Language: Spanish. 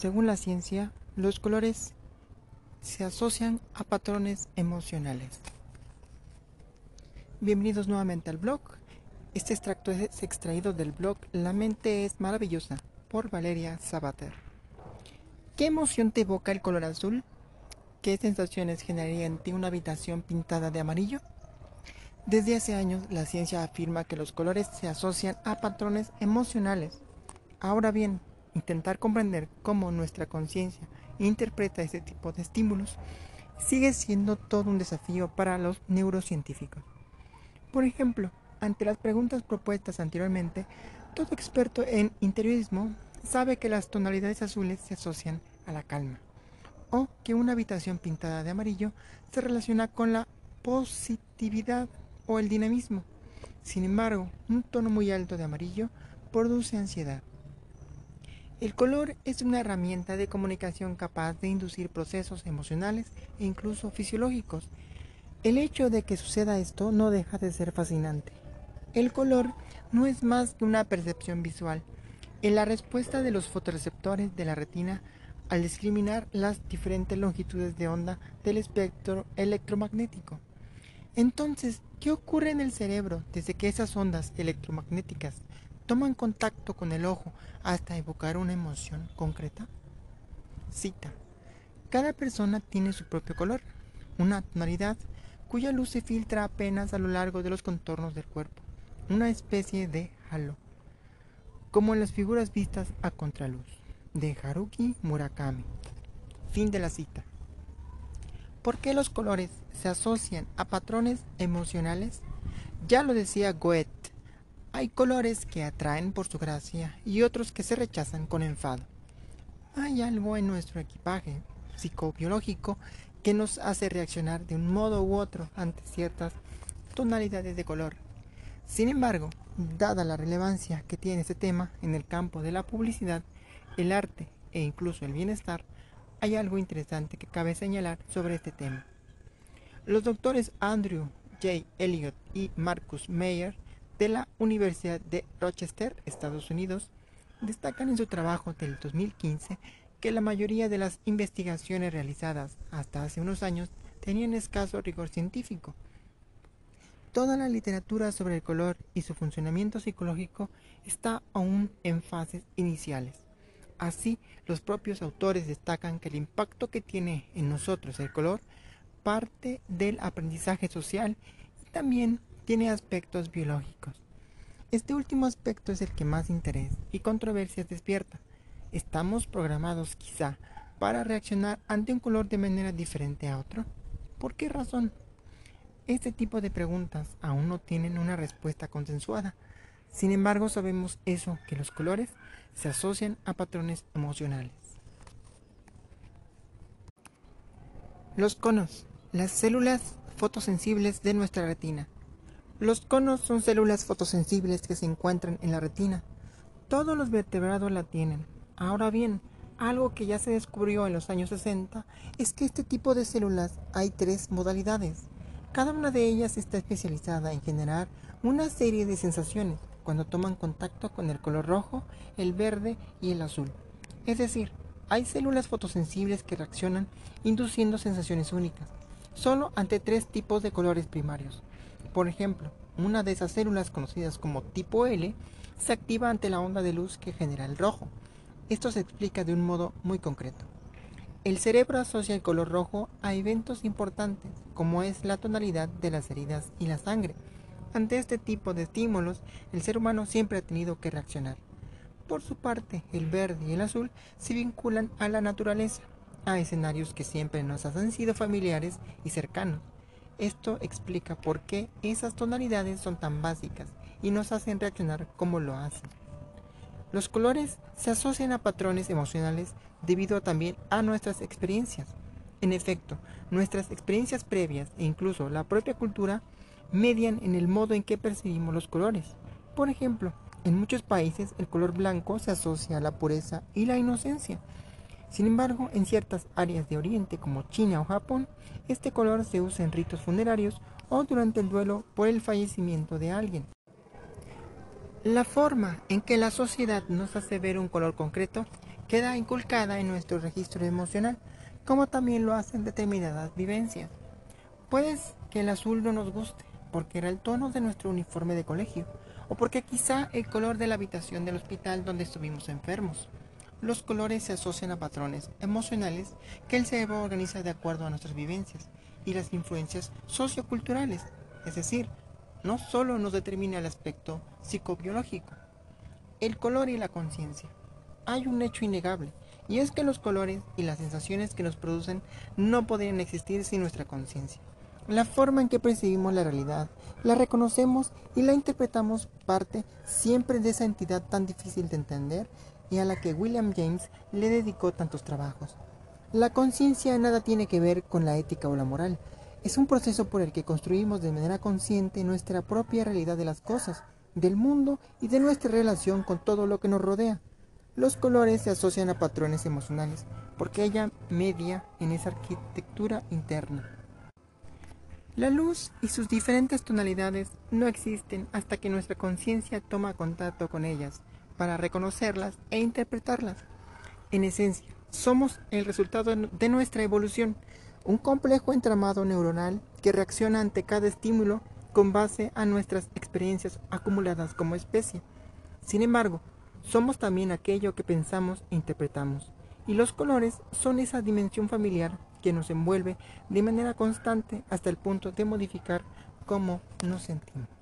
Según la ciencia, los colores se asocian a patrones emocionales. Bienvenidos nuevamente al blog. Este extracto es extraído del blog La mente es maravillosa por Valeria Sabater. ¿Qué emoción te evoca el color azul? ¿Qué sensaciones generaría en ti una habitación pintada de amarillo? Desde hace años la ciencia afirma que los colores se asocian a patrones emocionales. Ahora bien, intentar comprender cómo nuestra conciencia interpreta este tipo de estímulos sigue siendo todo un desafío para los neurocientíficos. Por ejemplo, ante las preguntas propuestas anteriormente, todo experto en interiorismo sabe que las tonalidades azules se asocian a la calma, o que una habitación pintada de amarillo se relaciona con la positividad o el dinamismo. Sin embargo, un tono muy alto de amarillo produce ansiedad. El color es una herramienta de comunicación capaz de inducir procesos emocionales e incluso fisiológicos. El hecho de que suceda esto no deja de ser fascinante. El color no es más que una percepción visual. En la respuesta de los fotoreceptores de la retina al discriminar las diferentes longitudes de onda del espectro electromagnético. Entonces, ¿qué ocurre en el cerebro desde que esas ondas electromagnéticas toman contacto con el ojo hasta evocar una emoción concreta? Cita. Cada persona tiene su propio color, una tonalidad cuya luz se filtra apenas a lo largo de los contornos del cuerpo, una especie de halo, como en las figuras vistas a contraluz, de Haruki Murakami. Fin de la cita. ¿Por qué los colores se asocian a patrones emocionales? Ya lo decía Goethe, hay colores que atraen por su gracia y otros que se rechazan con enfado. Hay algo en nuestro equipaje psicobiológico que nos hace reaccionar de un modo u otro ante ciertas tonalidades de color. Sin embargo, dada la relevancia que tiene este tema en el campo de la publicidad, el arte e incluso el bienestar, hay algo interesante que cabe señalar sobre este tema. Los doctores Andrew J. Elliott y Marcus Meyer de la Universidad de Rochester, Estados Unidos, destacan en su trabajo del 2015 que la mayoría de las investigaciones realizadas hasta hace unos años tenían escaso rigor científico. Toda la literatura sobre el color y su funcionamiento psicológico está aún en fases iniciales. Así, los propios autores destacan que el impacto que tiene en nosotros el color parte del aprendizaje social y también tiene aspectos biológicos. Este último aspecto es el que más interés y controversias despierta. ¿Estamos programados quizá para reaccionar ante un color de manera diferente a otro? ¿Por qué razón? Este tipo de preguntas aún no tienen una respuesta consensuada. Sin embargo, sabemos eso, que los colores se asocian a patrones emocionales. Los conos, las células fotosensibles de nuestra retina. Los conos son células fotosensibles que se encuentran en la retina. Todos los vertebrados la tienen. Ahora bien, algo que ya se descubrió en los años 60 es que este tipo de células hay tres modalidades. Cada una de ellas está especializada en generar una serie de sensaciones cuando toman contacto con el color rojo, el verde y el azul. Es decir, hay células fotosensibles que reaccionan induciendo sensaciones únicas, solo ante tres tipos de colores primarios. Por ejemplo, una de esas células conocidas como tipo L se activa ante la onda de luz que genera el rojo. Esto se explica de un modo muy concreto. El cerebro asocia el color rojo a eventos importantes, como es la tonalidad de las heridas y la sangre. Ante este tipo de estímulos, el ser humano siempre ha tenido que reaccionar. Por su parte, el verde y el azul se vinculan a la naturaleza, a escenarios que siempre nos han sido familiares y cercanos. Esto explica por qué esas tonalidades son tan básicas y nos hacen reaccionar como lo hacen. Los colores se asocian a patrones emocionales debido también a nuestras experiencias. En efecto, nuestras experiencias previas e incluso la propia cultura median en el modo en que percibimos los colores. Por ejemplo, en muchos países el color blanco se asocia a la pureza y la inocencia, sin embargo, en ciertas áreas de Oriente como China o Japón, este color se usa en ritos funerarios o durante el duelo por el fallecimiento de alguien. La forma en que la sociedad nos hace ver un color concreto queda inculcada en nuestro registro emocional, como también lo hacen determinadas vivencias. Puede que el azul no nos guste, porque era el tono de nuestro uniforme de colegio, o porque quizá el color de la habitación del hospital donde estuvimos enfermos. Los colores se asocian a patrones emocionales que el cerebro organiza de acuerdo a nuestras vivencias y las influencias socioculturales, es decir, no solo nos determina el aspecto psicobiológico, el color y la conciencia. Hay un hecho innegable, y es que los colores y las sensaciones que nos producen no podrían existir sin nuestra conciencia. La forma en que percibimos la realidad, la reconocemos y la interpretamos parte siempre de esa entidad tan difícil de entender y a la que William James le dedicó tantos trabajos. La conciencia nada tiene que ver con la ética o la moral. Es un proceso por el que construimos de manera consciente nuestra propia realidad de las cosas, del mundo y de nuestra relación con todo lo que nos rodea. Los colores se asocian a patrones emocionales porque ella media en esa arquitectura interna. La luz y sus diferentes tonalidades no existen hasta que nuestra conciencia toma contacto con ellas para reconocerlas e interpretarlas. En esencia, somos el resultado de nuestra evolución, un complejo entramado neuronal que reacciona ante cada estímulo con base a nuestras experiencias acumuladas como especie. Sin embargo, somos también aquello que pensamos e interpretamos, y los colores son esa dimensión familiar que nos envuelve de manera constante hasta el punto de modificar cómo nos sentimos.